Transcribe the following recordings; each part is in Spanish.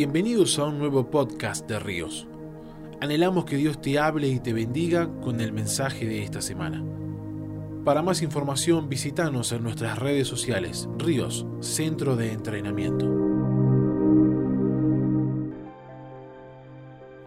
Bienvenidos a un nuevo podcast de Ríos. Anhelamos que Dios te hable y te bendiga con el mensaje de esta semana. Para más información visítanos en nuestras redes sociales Ríos, Centro de Entrenamiento.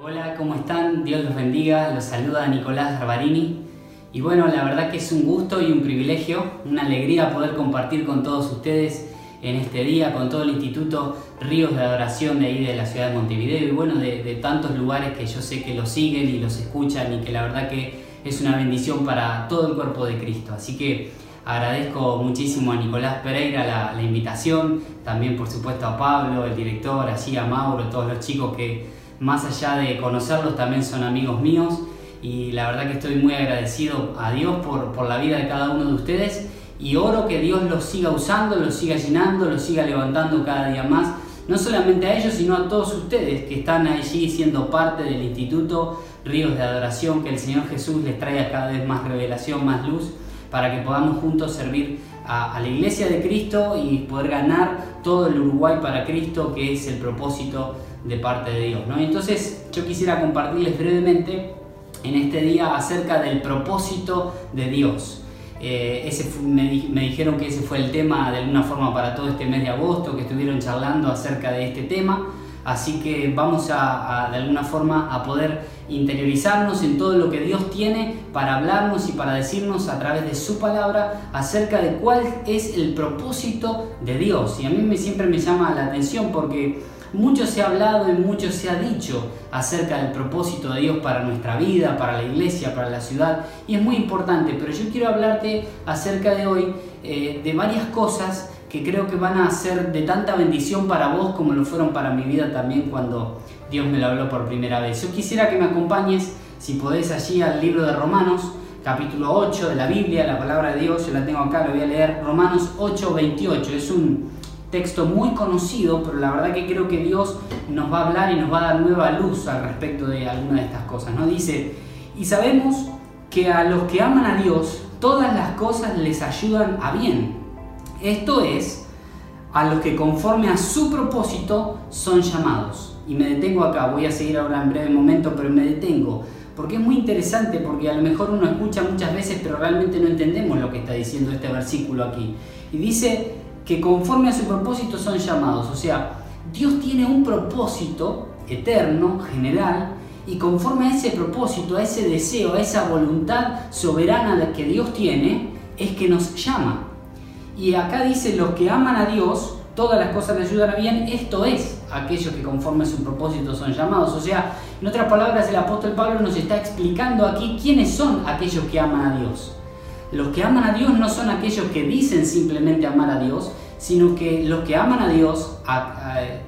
Hola, ¿cómo están? Dios los bendiga. Los saluda Nicolás Garbarini. Y bueno, la verdad que es un gusto y un privilegio, una alegría poder compartir con todos ustedes en este día con todo el Instituto Ríos de Adoración de ahí de la ciudad de Montevideo y bueno, de, tantos lugares que yo sé que los siguen y los escuchan y que la verdad que es una bendición para todo el cuerpo de Cristo. Así que agradezco muchísimo a Nicolás Pereira la, invitación, también por supuesto a Pablo, el director, así a Mauro, todos los chicos que más allá de conocerlos también son amigos míos y la verdad que estoy muy agradecido a Dios por, por la vida de cada uno de ustedes y oro que Dios los siga usando, los siga llenando, los siga levantando cada día más, no solamente a ellos, sino a todos ustedes que están allí siendo parte del Instituto Ríos de Adoración, que el Señor Jesús les traiga cada vez más revelación, más luz, para que podamos juntos servir a, la Iglesia de Cristo y poder ganar todo el Uruguay para Cristo, que es el propósito de parte de Dios. ¿no? Entonces yo quisiera compartirles brevemente en este día acerca del propósito de Dios. Eh, ese me, dijeron que ese fue el tema de alguna forma para todo este mes de agosto, que estuvieron charlando acerca de este tema. Así que vamos a, de alguna forma a poder interiorizarnos en todo lo que Dios tiene para hablarnos y para decirnos a través de su palabra acerca de cuál es el propósito de Dios. Y a mí me, siempre me llama la atención porque mucho se ha hablado y mucho se ha dicho acerca del propósito de Dios para nuestra vida, para la iglesia, para la ciudad, y es muy importante, pero yo quiero hablarte acerca de hoy eh, de varias cosas que creo que van a ser de tanta bendición para vos como lo fueron para mi vida también cuando Dios me lo habló por primera vez. Yo quisiera que me acompañes, si podés, allí al libro de Romanos, capítulo 8 de la Biblia, la palabra de Dios, yo la tengo acá, lo voy a leer, Romanos 8, 28, es un texto muy conocido, pero la verdad que creo que Dios nos va a hablar y nos va a dar nueva luz al respecto de alguna de estas cosas. ¿no? Dice, y sabemos que a los que aman a Dios, todas las cosas les ayudan a bien. Esto es, a los que conforme a su propósito son llamados. Y me detengo acá, voy a seguir ahora en breve momento, pero me detengo. Porque es muy interesante, porque a lo mejor uno escucha muchas veces, pero realmente no entendemos lo que está diciendo este versículo aquí. Y dice, que conforme a su propósito son llamados. O sea, Dios tiene un propósito eterno, general, y conforme a ese propósito, a ese deseo, a esa voluntad soberana que Dios tiene, es que nos llama. Y acá dice, los que aman a Dios, todas las cosas le ayudan a bien, esto es, aquellos que conforme a su propósito son llamados. O sea, en otras palabras, el apóstol Pablo nos está explicando aquí quiénes son aquellos que aman a Dios. Los que aman a Dios no son aquellos que dicen simplemente amar a Dios, sino que los que aman a Dios,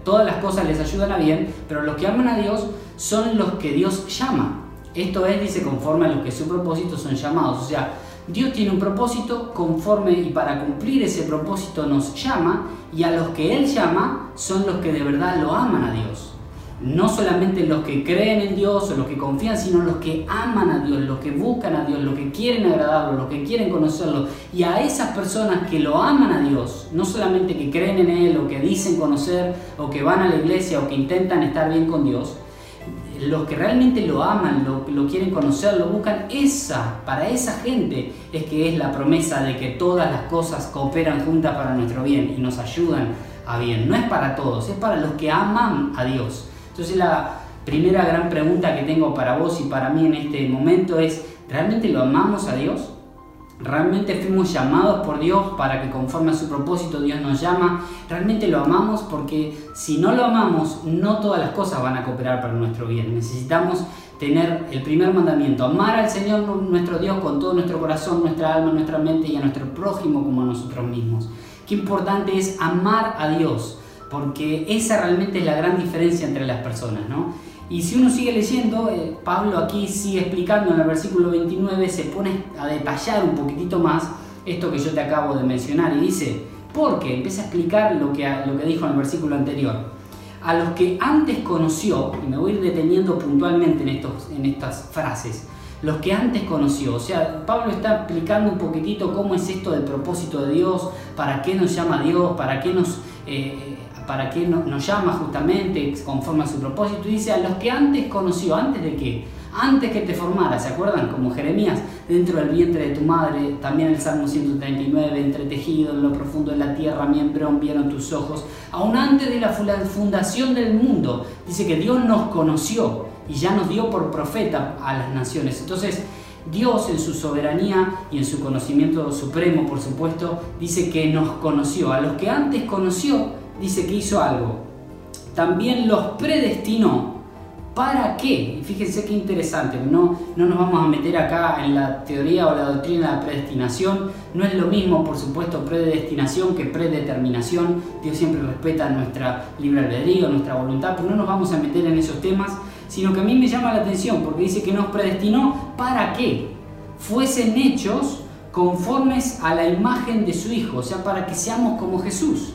todas las cosas les ayudan a bien, pero los que aman a Dios son los que Dios llama. Esto es, dice, conforme a los que su propósito son llamados. O sea, Dios tiene un propósito conforme y para cumplir ese propósito nos llama y a los que Él llama son los que de verdad lo aman a Dios no solamente los que creen en Dios o los que confían, sino los que aman a Dios, los que buscan a Dios, los que quieren agradarlo, los que quieren conocerlo. Y a esas personas que lo aman a Dios, no solamente que creen en Él o que dicen conocer o que van a la iglesia o que intentan estar bien con Dios, los que realmente lo aman, lo, lo quieren conocer, lo buscan, esa, para esa gente es que es la promesa de que todas las cosas cooperan juntas para nuestro bien y nos ayudan a bien. No es para todos, es para los que aman a Dios. Entonces la primera gran pregunta que tengo para vos y para mí en este momento es, ¿realmente lo amamos a Dios? ¿Realmente fuimos llamados por Dios para que conforme a su propósito Dios nos llama? ¿Realmente lo amamos? Porque si no lo amamos, no todas las cosas van a cooperar para nuestro bien. Necesitamos tener el primer mandamiento, amar al Señor nuestro Dios con todo nuestro corazón, nuestra alma, nuestra mente y a nuestro prójimo como a nosotros mismos. Qué importante es amar a Dios porque esa realmente es la gran diferencia entre las personas, ¿no? Y si uno sigue leyendo, eh, Pablo aquí sigue explicando en el versículo 29, se pone a detallar un poquitito más esto que yo te acabo de mencionar y dice, porque empieza a explicar lo que, lo que dijo en el versículo anterior. A los que antes conoció, y me voy a ir deteniendo puntualmente en, estos, en estas frases, los que antes conoció. O sea, Pablo está explicando un poquitito cómo es esto del propósito de Dios, para qué nos llama Dios, para qué nos... Eh, para qué nos llama justamente conforme a su propósito. Y dice, a los que antes conoció, antes de qué, antes que te formara, ¿se acuerdan? Como Jeremías, dentro del vientre de tu madre, también el Salmo 139, entretejido en lo profundo de la tierra, mi embrión vieron tus ojos, aún antes de la fundación del mundo, dice que Dios nos conoció y ya nos dio por profeta a las naciones. Entonces, Dios en su soberanía y en su conocimiento supremo, por supuesto, dice que nos conoció. A los que antes conoció, dice que hizo algo. También los predestinó ¿Para qué? Fíjense qué interesante, no, no nos vamos a meter acá en la teoría o la doctrina de la predestinación, no es lo mismo, por supuesto, predestinación que predeterminación, Dios siempre respeta nuestra libre albedrío, nuestra voluntad, pero no nos vamos a meter en esos temas, sino que a mí me llama la atención porque dice que nos predestinó para qué fuesen hechos conformes a la imagen de su Hijo, o sea, para que seamos como Jesús.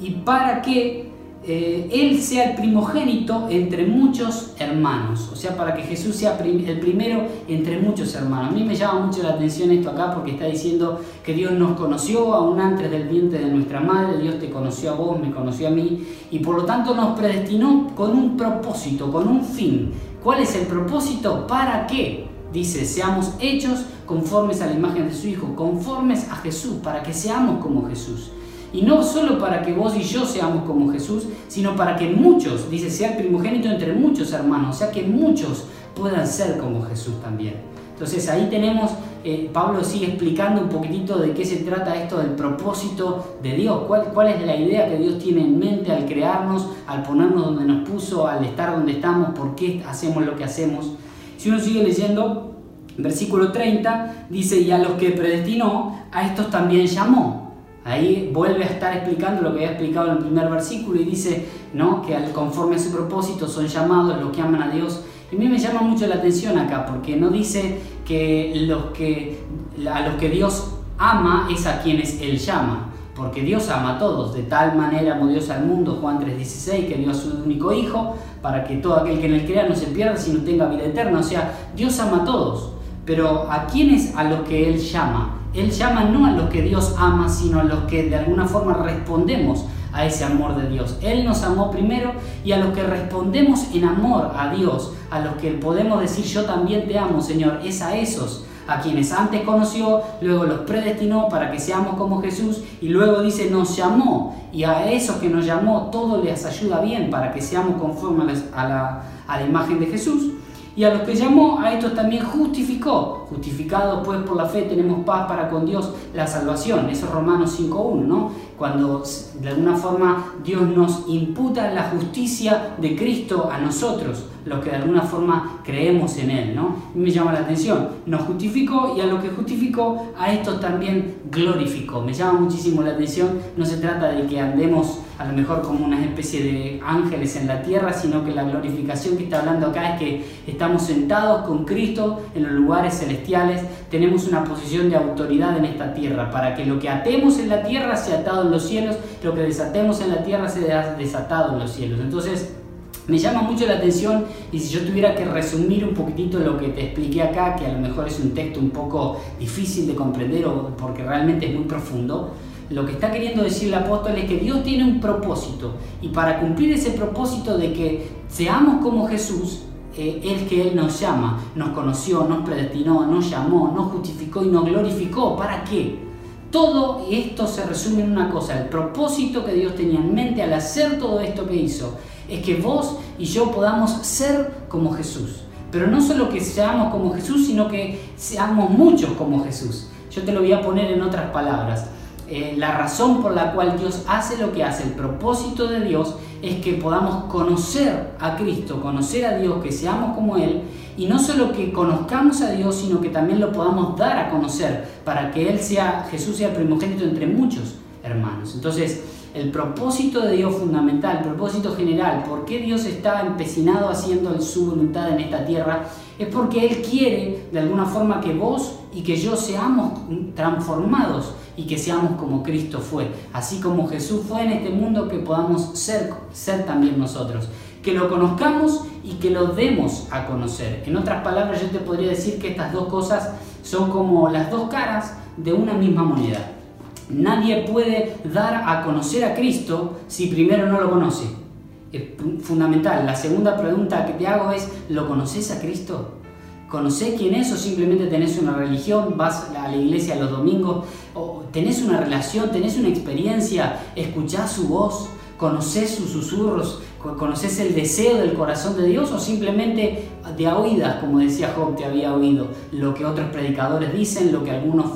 Y para que eh, Él sea el primogénito entre muchos hermanos, o sea, para que Jesús sea el primero entre muchos hermanos. A mí me llama mucho la atención esto acá porque está diciendo que Dios nos conoció aún antes del vientre de nuestra madre, Dios te conoció a vos, me conoció a mí, y por lo tanto nos predestinó con un propósito, con un fin. ¿Cuál es el propósito? ¿Para qué? Dice, seamos hechos conformes a la imagen de su Hijo, conformes a Jesús, para que seamos como Jesús. Y no solo para que vos y yo seamos como Jesús, sino para que muchos, dice, sea el primogénito entre muchos hermanos, o sea que muchos puedan ser como Jesús también. Entonces ahí tenemos, eh, Pablo sigue explicando un poquitito de qué se trata esto del propósito de Dios, cuál, cuál es la idea que Dios tiene en mente al crearnos, al ponernos donde nos puso, al estar donde estamos, por qué hacemos lo que hacemos. Si uno sigue leyendo, versículo 30 dice, y a los que predestinó, a estos también llamó. Ahí vuelve a estar explicando lo que había explicado en el primer versículo y dice ¿no? que conforme a su propósito son llamados los que aman a Dios. Y a mí me llama mucho la atención acá porque no dice que, los que a los que Dios ama es a quienes Él llama. Porque Dios ama a todos, de tal manera amó Dios al mundo, Juan 3:16, que dio a su único Hijo, para que todo aquel que en él crea no se pierda, sino tenga vida eterna. O sea, Dios ama a todos, pero ¿a quienes a los que Él llama? Él llama no a los que Dios ama, sino a los que de alguna forma respondemos a ese amor de Dios. Él nos amó primero y a los que respondemos en amor a Dios, a los que podemos decir yo también te amo, Señor, es a esos a quienes antes conoció, luego los predestinó para que seamos como Jesús y luego dice nos llamó y a esos que nos llamó todo les ayuda bien para que seamos conformes a la, a la imagen de Jesús y a los que llamó, a estos también justificó. Justificados pues por la fe tenemos paz para con Dios, la salvación. Eso es Romanos 5.1, ¿no? Cuando de alguna forma Dios nos imputa la justicia de Cristo a nosotros, los que de alguna forma creemos en Él, ¿no? me llama la atención. Nos justificó y a los que justificó, a estos también glorificó. Me llama muchísimo la atención. No se trata de que andemos a lo mejor como una especie de ángeles en la tierra, sino que la glorificación que está hablando acá es que estamos sentados con Cristo en los lugares celestiales, tenemos una posición de autoridad en esta tierra, para que lo que atemos en la tierra sea atado en los cielos, lo que desatemos en la tierra sea desatado en los cielos. Entonces, me llama mucho la atención y si yo tuviera que resumir un poquitito lo que te expliqué acá, que a lo mejor es un texto un poco difícil de comprender o porque realmente es muy profundo, lo que está queriendo decir el apóstol es que Dios tiene un propósito y para cumplir ese propósito de que seamos como Jesús, eh, el que Él nos llama, nos conoció, nos predestinó, nos llamó, nos justificó y nos glorificó. ¿Para qué? Todo esto se resume en una cosa, el propósito que Dios tenía en mente al hacer todo esto que hizo, es que vos y yo podamos ser como Jesús. Pero no solo que seamos como Jesús, sino que seamos muchos como Jesús. Yo te lo voy a poner en otras palabras. Eh, la razón por la cual Dios hace lo que hace, el propósito de Dios, es que podamos conocer a Cristo, conocer a Dios, que seamos como Él, y no solo que conozcamos a Dios, sino que también lo podamos dar a conocer, para que Él sea, Jesús sea primogénito entre muchos hermanos. Entonces, el propósito de Dios fundamental, el propósito general, por qué Dios está empecinado haciendo su voluntad en esta tierra, es porque Él quiere de alguna forma que vos y que yo seamos transformados y que seamos como Cristo fue. Así como Jesús fue en este mundo, que podamos ser, ser también nosotros. Que lo conozcamos y que lo demos a conocer. En otras palabras, yo te podría decir que estas dos cosas son como las dos caras de una misma moneda. Nadie puede dar a conocer a Cristo si primero no lo conoce. Fundamental. La segunda pregunta que te hago es, ¿lo conoces a Cristo? ¿Conoces quién es o simplemente tenés una religión, vas a la iglesia los domingos, o tenés una relación, tenés una experiencia, escuchás su voz, conoces sus susurros, conoces el deseo del corazón de Dios o simplemente de oídas, como decía Job, te había oído lo que otros predicadores dicen, lo que algunos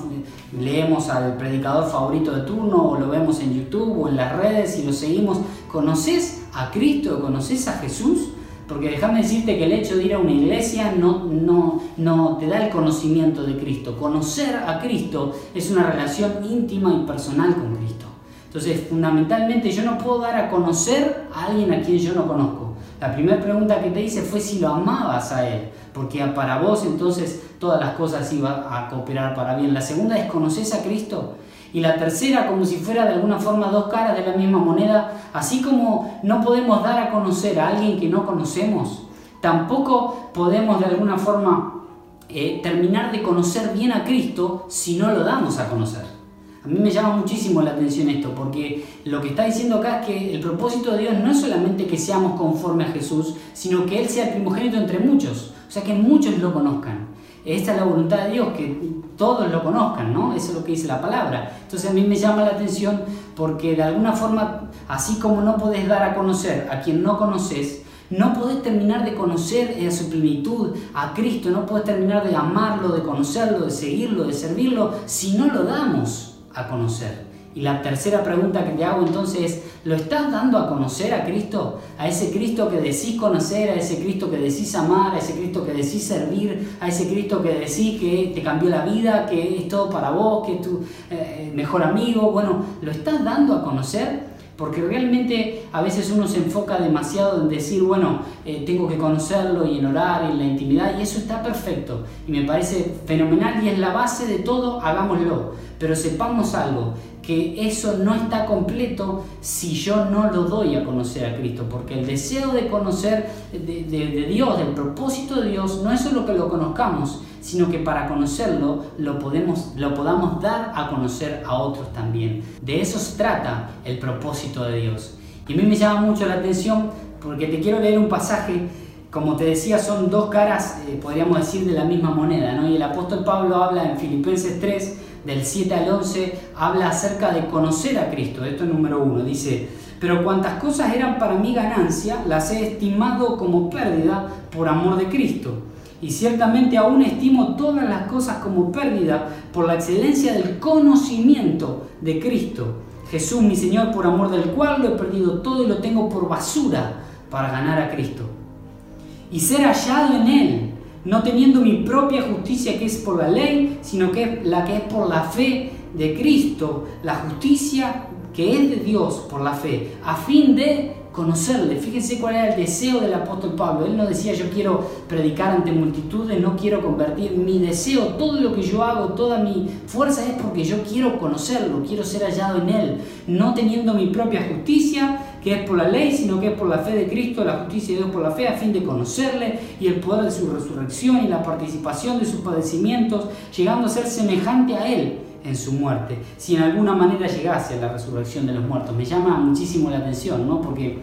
leemos al predicador favorito de turno o lo vemos en YouTube o en las redes y lo seguimos. ¿Conoces a Cristo? ¿Conoces a Jesús? Porque déjame decirte que el hecho de ir a una iglesia no, no, no te da el conocimiento de Cristo. Conocer a Cristo es una relación íntima y personal con Cristo. Entonces, fundamentalmente yo no puedo dar a conocer a alguien a quien yo no conozco. La primera pregunta que te hice fue si lo amabas a Él, porque para vos entonces todas las cosas iban a cooperar para bien. La segunda es, ¿conoces a Cristo? Y la tercera, como si fuera de alguna forma dos caras de la misma moneda, así como no podemos dar a conocer a alguien que no conocemos, tampoco podemos de alguna forma eh, terminar de conocer bien a Cristo si no lo damos a conocer. A mí me llama muchísimo la atención esto, porque lo que está diciendo acá es que el propósito de Dios no es solamente que seamos conforme a Jesús, sino que Él sea el primogénito entre muchos, o sea que muchos lo conozcan. Esta es la voluntad de Dios, que todos lo conozcan, ¿no? Eso es lo que dice la palabra. Entonces a mí me llama la atención porque de alguna forma, así como no podés dar a conocer a quien no conoces, no podés terminar de conocer en su plenitud a Cristo, no podés terminar de amarlo, de conocerlo, de seguirlo, de servirlo, si no lo damos a conocer. Y la tercera pregunta que te hago entonces es, ¿lo estás dando a conocer a Cristo? A ese Cristo que decís conocer, a ese Cristo que decís amar, a ese Cristo que decís servir, a ese Cristo que decís que te cambió la vida, que es todo para vos, que es tu eh, mejor amigo. Bueno, ¿lo estás dando a conocer? Porque realmente a veces uno se enfoca demasiado en decir, bueno, eh, tengo que conocerlo y en orar, en la intimidad, y eso está perfecto. Y me parece fenomenal y es la base de todo, hagámoslo. Pero sepamos algo, que eso no está completo si yo no lo doy a conocer a Cristo, porque el deseo de conocer de, Dios, del propósito de Dios, no es solo que lo conozcamos, sino que para conocerlo lo, podemos, lo podamos dar a conocer a otros también. De eso se trata el propósito de Dios. Y a mí me llama mucho la atención porque te quiero leer un pasaje, como te decía, son dos caras, eh, podríamos decir, de la misma moneda, ¿no? Y el apóstol Pablo habla en Filipenses 3, del 7 al 11, habla acerca de conocer a Cristo. Esto es número uno. Dice, pero cuantas cosas eran para mi ganancia, las he estimado como pérdida por amor de Cristo. Y ciertamente aún estimo todas las cosas como pérdida por la excelencia del conocimiento de Cristo. Jesús, mi Señor, por amor del cual lo he perdido todo y lo tengo por basura para ganar a Cristo. Y ser hallado en Él no teniendo mi propia justicia que es por la ley, sino que es la que es por la fe de Cristo, la justicia que es de Dios por la fe, a fin de conocerle. Fíjense cuál era el deseo del apóstol Pablo. Él no decía yo quiero predicar ante multitudes, no quiero convertir. Mi deseo, todo lo que yo hago, toda mi fuerza es porque yo quiero conocerlo, quiero ser hallado en Él, no teniendo mi propia justicia, que es por la ley, sino que es por la fe de Cristo, la justicia de Dios por la fe, a fin de conocerle y el poder de su resurrección y la participación de sus padecimientos, llegando a ser semejante a Él en su muerte, si en alguna manera llegase a la resurrección de los muertos. Me llama muchísimo la atención, ¿no? Porque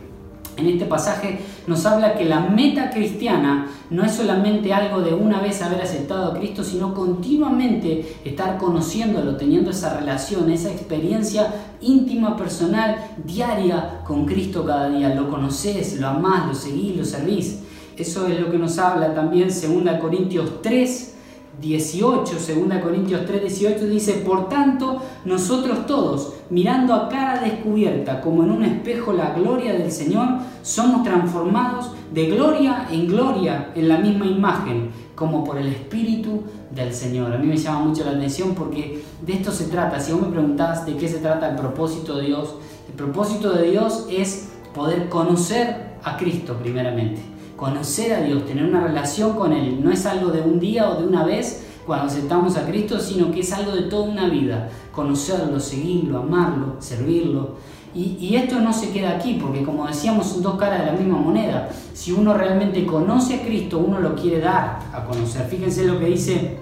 en este pasaje nos habla que la meta cristiana no es solamente algo de una vez haber aceptado a Cristo, sino continuamente estar conociéndolo, teniendo esa relación, esa experiencia íntima, personal, diaria con Cristo cada día. Lo conoces, lo amás, lo seguís, lo servís. Eso es lo que nos habla también 2 Corintios 3, 18, 2 Corintios 3, 18 dice, por tanto, nosotros todos, mirando a cara descubierta, como en un espejo la gloria del Señor, somos transformados de gloria en gloria en la misma imagen, como por el Espíritu del Señor. A mí me llama mucho la atención porque de esto se trata. Si vos me preguntás de qué se trata el propósito de Dios, el propósito de Dios es poder conocer a Cristo primeramente conocer a Dios, tener una relación con Él. No es algo de un día o de una vez cuando aceptamos a Cristo, sino que es algo de toda una vida. Conocerlo, seguirlo, amarlo, servirlo. Y, esto no se queda aquí, porque como decíamos, son dos caras de la misma moneda. Si uno realmente conoce a Cristo, uno lo quiere dar a conocer. Fíjense lo que dice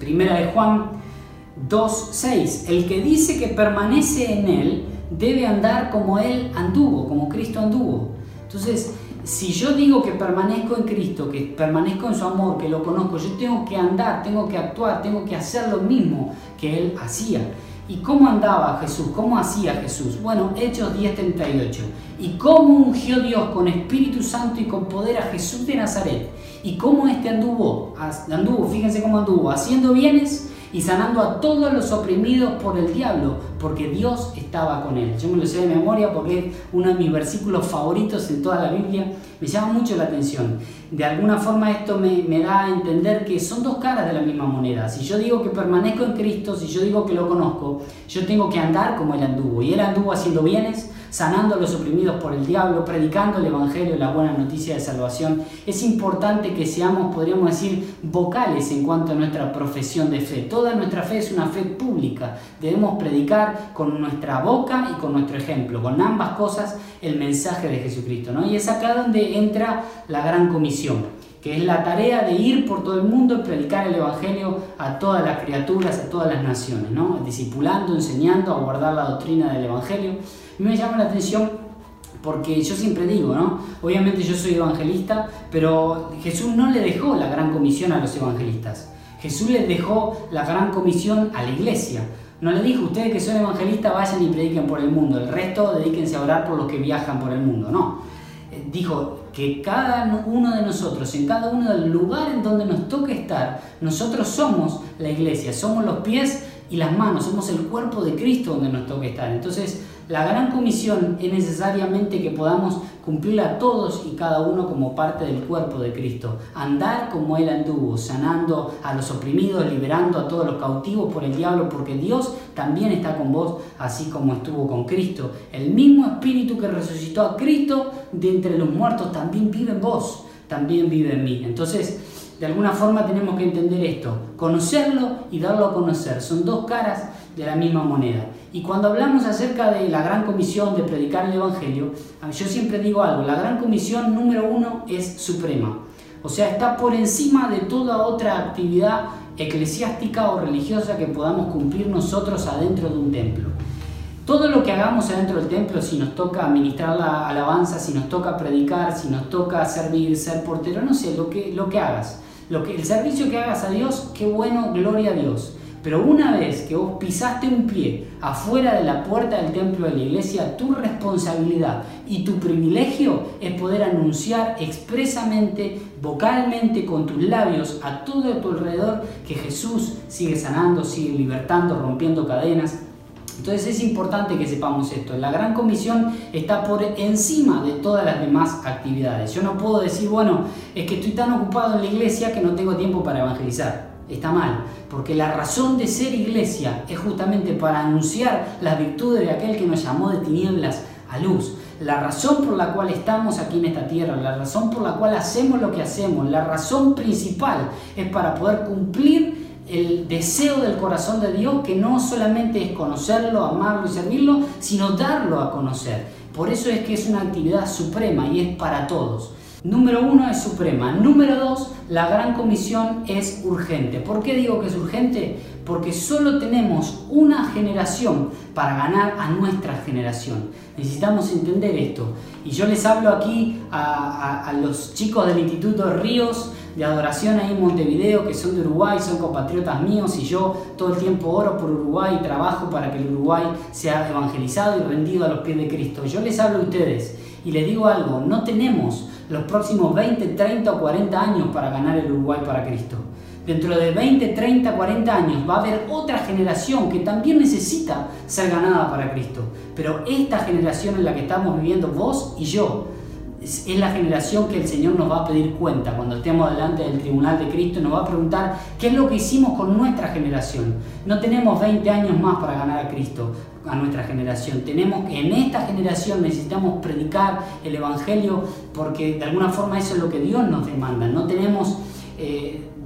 Primera de Juan 2.6. El que dice que permanece en Él debe andar como Él anduvo, como Cristo anduvo. Entonces, si yo digo que permanezco en Cristo, que permanezco en su amor, que lo conozco, yo tengo que andar, tengo que actuar, tengo que hacer lo mismo que Él hacía. ¿Y cómo andaba Jesús? ¿Cómo hacía Jesús? Bueno, Hechos 10:38. ¿Y cómo ungió Dios con Espíritu Santo y con poder a Jesús de Nazaret? ¿Y cómo este anduvo? Anduvo, fíjense cómo anduvo, haciendo bienes y sanando a todos los oprimidos por el diablo, porque Dios estaba con él. Yo me lo sé de memoria porque es uno de mis versículos favoritos en toda la Biblia, me llama mucho la atención. De alguna forma esto me, me da a entender que son dos caras de la misma moneda. Si yo digo que permanezco en Cristo, si yo digo que lo conozco, yo tengo que andar como él anduvo. Y él anduvo haciendo bienes, sanando a los oprimidos por el diablo, predicando el Evangelio, la buena noticia de salvación. Es importante que seamos, podríamos decir, vocales en cuanto a nuestra profesión de fe. Toda nuestra fe es una fe pública. Debemos predicar con nuestra boca y con nuestro ejemplo, con ambas cosas, el mensaje de Jesucristo. ¿no? Y es acá donde entra la gran comisión que es la tarea de ir por todo el mundo y predicar el Evangelio a todas las criaturas, a todas las naciones, ¿no? discipulando, enseñando a guardar la doctrina del Evangelio me llama la atención porque yo siempre digo, ¿no? Obviamente yo soy evangelista, pero Jesús no le dejó la gran comisión a los evangelistas. Jesús les dejó la gran comisión a la iglesia. No le dijo, ustedes que son evangelistas vayan y prediquen por el mundo, el resto dedíquense a orar por los que viajan por el mundo. No, eh, dijo que cada uno de nosotros, en cada uno del lugar en donde nos toque estar, nosotros somos la iglesia, somos los pies y las manos, somos el cuerpo de Cristo donde nos toque estar. Entonces, la gran comisión es necesariamente que podamos cumplirla todos y cada uno como parte del cuerpo de Cristo. Andar como Él anduvo, sanando a los oprimidos, liberando a todos los cautivos por el diablo, porque Dios también está con vos, así como estuvo con Cristo. El mismo Espíritu que resucitó a Cristo de entre los muertos también vive en vos, también vive en mí. Entonces, de alguna forma tenemos que entender esto, conocerlo y darlo a conocer. Son dos caras de la misma moneda. Y cuando hablamos acerca de la gran comisión de predicar el Evangelio, yo siempre digo algo, la gran comisión número uno es suprema. O sea, está por encima de toda otra actividad eclesiástica o religiosa que podamos cumplir nosotros adentro de un templo. Todo lo que hagamos adentro del templo, si nos toca administrar la alabanza, si nos toca predicar, si nos toca servir, ser portero, no sé, lo que, lo que hagas, lo que, el servicio que hagas a Dios, qué bueno, gloria a Dios. Pero una vez que vos pisaste un pie afuera de la puerta del templo de la iglesia, tu responsabilidad y tu privilegio es poder anunciar expresamente, vocalmente, con tus labios a todo tu alrededor que Jesús sigue sanando, sigue libertando, rompiendo cadenas. Entonces es importante que sepamos esto. La gran comisión está por encima de todas las demás actividades. Yo no puedo decir, bueno, es que estoy tan ocupado en la iglesia que no tengo tiempo para evangelizar está mal, porque la razón de ser iglesia es justamente para anunciar las virtudes de aquel que nos llamó de tinieblas a luz. La razón por la cual estamos aquí en esta tierra, la razón por la cual hacemos lo que hacemos, la razón principal es para poder cumplir el deseo del corazón de Dios, que no solamente es conocerlo, amarlo y servirlo, sino darlo a conocer. Por eso es que es una actividad suprema y es para todos. Número uno es suprema. Número dos, la gran comisión es urgente. ¿Por qué digo que es urgente? Porque solo tenemos una generación para ganar a nuestra generación. Necesitamos entender esto. Y yo les hablo aquí a, los chicos del Instituto Ríos de Adoración ahí en Montevideo, que son de Uruguay, son compatriotas míos, y yo todo el tiempo oro por Uruguay y trabajo para que el Uruguay sea evangelizado y rendido a los pies de Cristo. Yo les hablo a ustedes y les digo algo, no tenemos los próximos 20, 30 o 40 años para ganar el Uruguay para Cristo. Dentro de 20, 30, 40 años va a haber otra generación que también necesita ser ganada para Cristo. Pero esta generación en la que estamos viviendo vos y yo es la generación que el Señor nos va a pedir cuenta cuando estemos delante del tribunal de Cristo, nos va a preguntar qué es lo que hicimos con nuestra generación. No tenemos 20 años más para ganar a Cristo, a nuestra generación. Tenemos en esta generación necesitamos predicar el Evangelio porque de alguna forma eso es lo que Dios nos demanda. No tenemos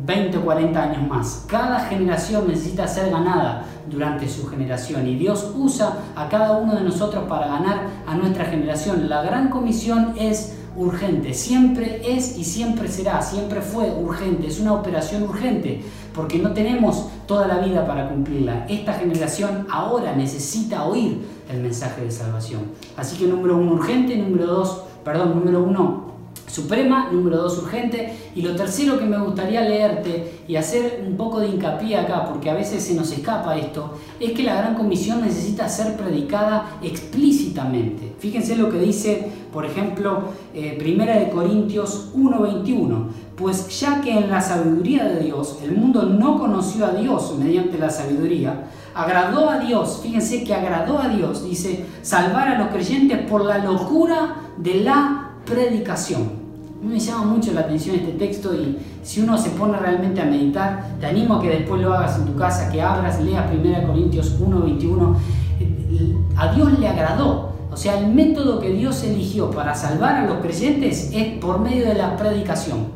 20 o 40 años más. Cada generación necesita ser ganada durante su generación y Dios usa a cada uno de nosotros para ganar a nuestra generación. La gran comisión es urgente, siempre es y siempre será, siempre fue urgente, es una operación urgente, porque no tenemos toda la vida para cumplirla. Esta generación ahora necesita oír el mensaje de salvación. Así que número uno urgente, número dos, perdón, número uno suprema, número dos urgente, y lo tercero que me gustaría leerte y hacer un poco de hincapié acá, porque a veces se nos escapa esto, es que la gran comisión necesita ser predicada explícitamente. Fíjense lo que dice, por ejemplo, eh, Primera de Corintios 1:21, pues ya que en la sabiduría de Dios el mundo no conoció a Dios mediante la sabiduría, agradó a Dios, fíjense que agradó a Dios, dice, salvar a los creyentes por la locura de la predicación me llama mucho la atención este texto y si uno se pone realmente a meditar, te animo a que después lo hagas en tu casa, que abras, leas 1 Corintios 1:21. A Dios le agradó. O sea, el método que Dios eligió para salvar a los creyentes es por medio de la predicación.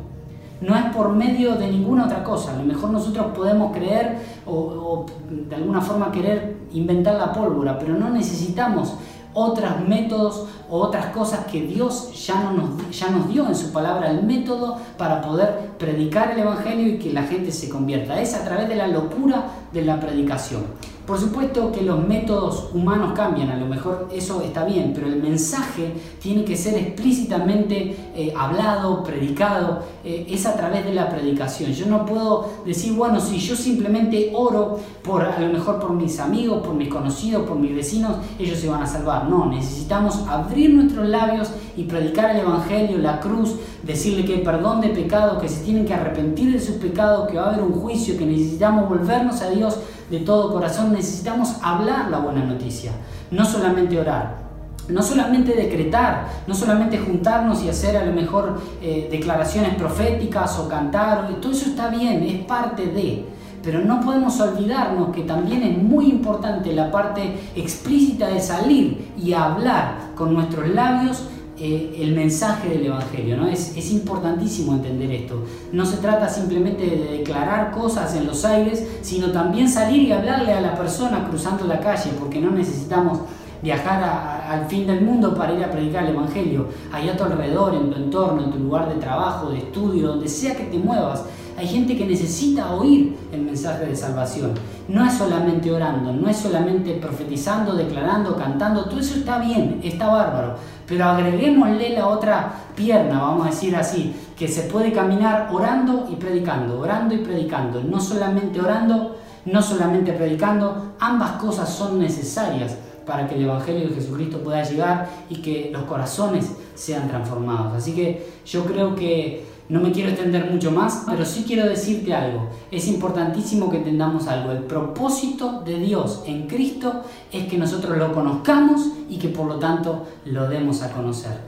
No es por medio de ninguna otra cosa. A lo mejor nosotros podemos creer o, o de alguna forma querer inventar la pólvora, pero no necesitamos otros métodos o otras cosas que Dios ya, no nos, ya nos dio en su palabra, el método para poder predicar el Evangelio y que la gente se convierta. Es a través de la locura de la predicación. Por supuesto que los métodos humanos cambian, a lo mejor eso está bien, pero el mensaje tiene que ser explícitamente eh, hablado, predicado, eh, es a través de la predicación. Yo no puedo decir, bueno, si yo simplemente oro por a lo mejor por mis amigos, por mis conocidos, por mis vecinos, ellos se van a salvar. No, necesitamos abrir nuestros labios y predicar el Evangelio, la cruz, decirle que hay perdón de pecado, que se tienen que arrepentir de sus pecados, que va a haber un juicio, que necesitamos volvernos a Dios de todo corazón, necesitamos hablar la buena noticia, no solamente orar. No solamente decretar, no solamente juntarnos y hacer a lo mejor eh, declaraciones proféticas o cantar, todo eso está bien, es parte de, pero no podemos olvidarnos que también es muy importante la parte explícita de salir y hablar con nuestros labios eh, el mensaje del Evangelio. ¿no? Es, es, importantísimo entender esto. No se trata simplemente de declarar cosas en los aires, sino también salir y hablarle a la persona cruzando la calle, porque no necesitamos viajar al fin del mundo para ir a predicar el Evangelio. Ahí a tu alrededor, en tu entorno, en tu lugar de trabajo, de estudio, donde sea que te muevas. Hay gente que necesita oír el mensaje de salvación. No es solamente orando, no es solamente profetizando, declarando, cantando, todo eso está bien, está bárbaro. Pero agreguémosle la otra pierna, vamos a decir así, que se puede caminar orando y predicando, orando y predicando, no solamente orando, no solamente predicando, ambas cosas son necesarias para que el Evangelio de Jesucristo pueda llegar y que los corazones sean transformados. Así que yo creo que no me quiero extender mucho más, pero sí quiero decirte algo. Es importantísimo que entendamos algo. El propósito de Dios en Cristo es que nosotros lo conozcamos y que por lo tanto lo demos a conocer.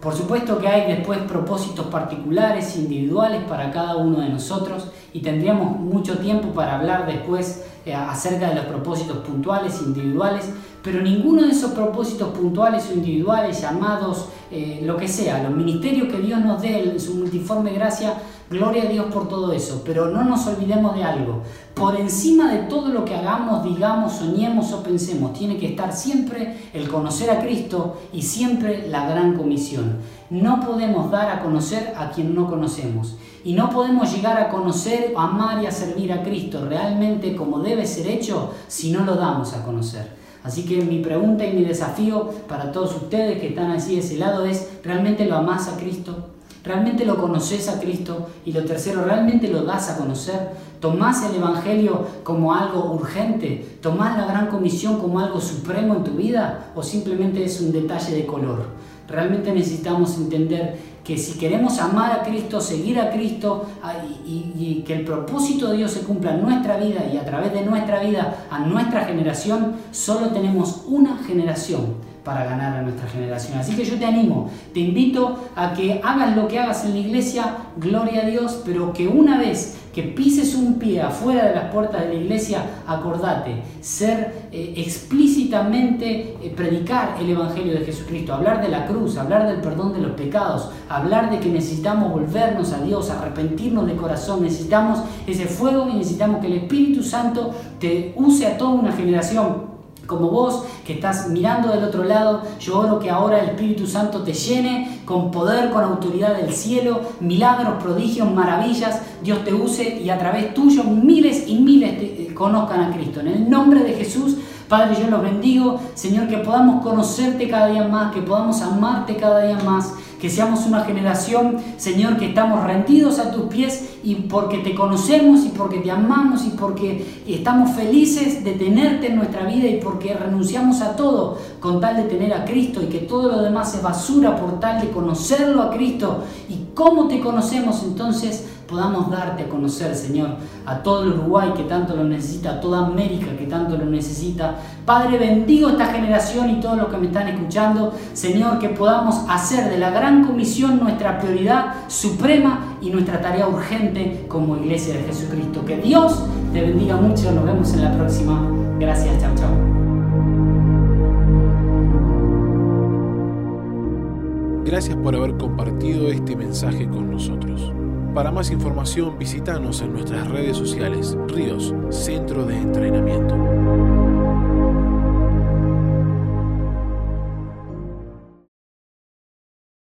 Por supuesto que hay después propósitos particulares, individuales para cada uno de nosotros y tendríamos mucho tiempo para hablar después eh, acerca de los propósitos puntuales, individuales, pero ninguno de esos propósitos puntuales o individuales, llamados eh, lo que sea, los ministerios que Dios nos dé en su multiforme gracia, gloria a Dios por todo eso, pero no nos olvidemos de algo. Por encima de todo lo que hagamos, digamos, soñemos o pensemos, tiene que estar siempre el conocer a Cristo y siempre la gran comisión. No podemos dar a conocer a quien no conocemos. Y no podemos llegar a conocer, amar y a servir a Cristo realmente como debe ser hecho si no lo damos a conocer. Así que mi pregunta y mi desafío para todos ustedes que están así de ese lado es, ¿realmente lo amás a Cristo? ¿Realmente lo conoces a Cristo? Y lo tercero, ¿realmente lo das a conocer? ¿Tomás el Evangelio como algo urgente? ¿Tomás la gran comisión como algo supremo en tu vida? ¿O simplemente es un detalle de color? Realmente necesitamos entender que si queremos amar a Cristo, seguir a Cristo ah, y, que el propósito de Dios se cumpla en nuestra vida y a través de nuestra vida a nuestra generación, solo tenemos una generación para ganar a nuestra generación. Así que yo te animo, te invito a que hagas lo que hagas en la iglesia, gloria a Dios, pero que una vez que pises un pie afuera de las puertas de la iglesia, acordate, ser eh, explícitamente, eh, predicar el Evangelio de Jesucristo, hablar de la cruz, hablar del perdón de los pecados, hablar de que necesitamos volvernos a Dios, arrepentirnos de corazón, necesitamos ese fuego y necesitamos que el Espíritu Santo te use a toda una generación como vos que estás mirando del otro lado, yo oro que ahora el Espíritu Santo te llene con poder, con autoridad del cielo, milagros, prodigios, maravillas, Dios te use y a través tuyo miles y miles te, eh, conozcan a Cristo. En el nombre de Jesús, Padre, yo los bendigo, Señor, que podamos conocerte cada día más, que podamos amarte cada día más que seamos una generación, Señor, que estamos rendidos a tus pies y porque te conocemos y porque te amamos y porque estamos felices de tenerte en nuestra vida y porque renunciamos a todo con tal de tener a Cristo y que todo lo demás es basura por tal de conocerlo a Cristo. ¿Y cómo te conocemos entonces? Podamos darte a conocer, Señor, a todo el Uruguay que tanto lo necesita, a toda América que tanto lo necesita. Padre, bendigo esta generación y todos los que me están escuchando, Señor, que podamos hacer de la gran comisión nuestra prioridad suprema y nuestra tarea urgente como iglesia de Jesucristo. Que Dios te bendiga mucho, nos vemos en la próxima. Gracias, chao, chao. Gracias por haber compartido este mensaje con nosotros. Para más información visítanos en nuestras redes sociales Ríos Centro de Entrenamiento.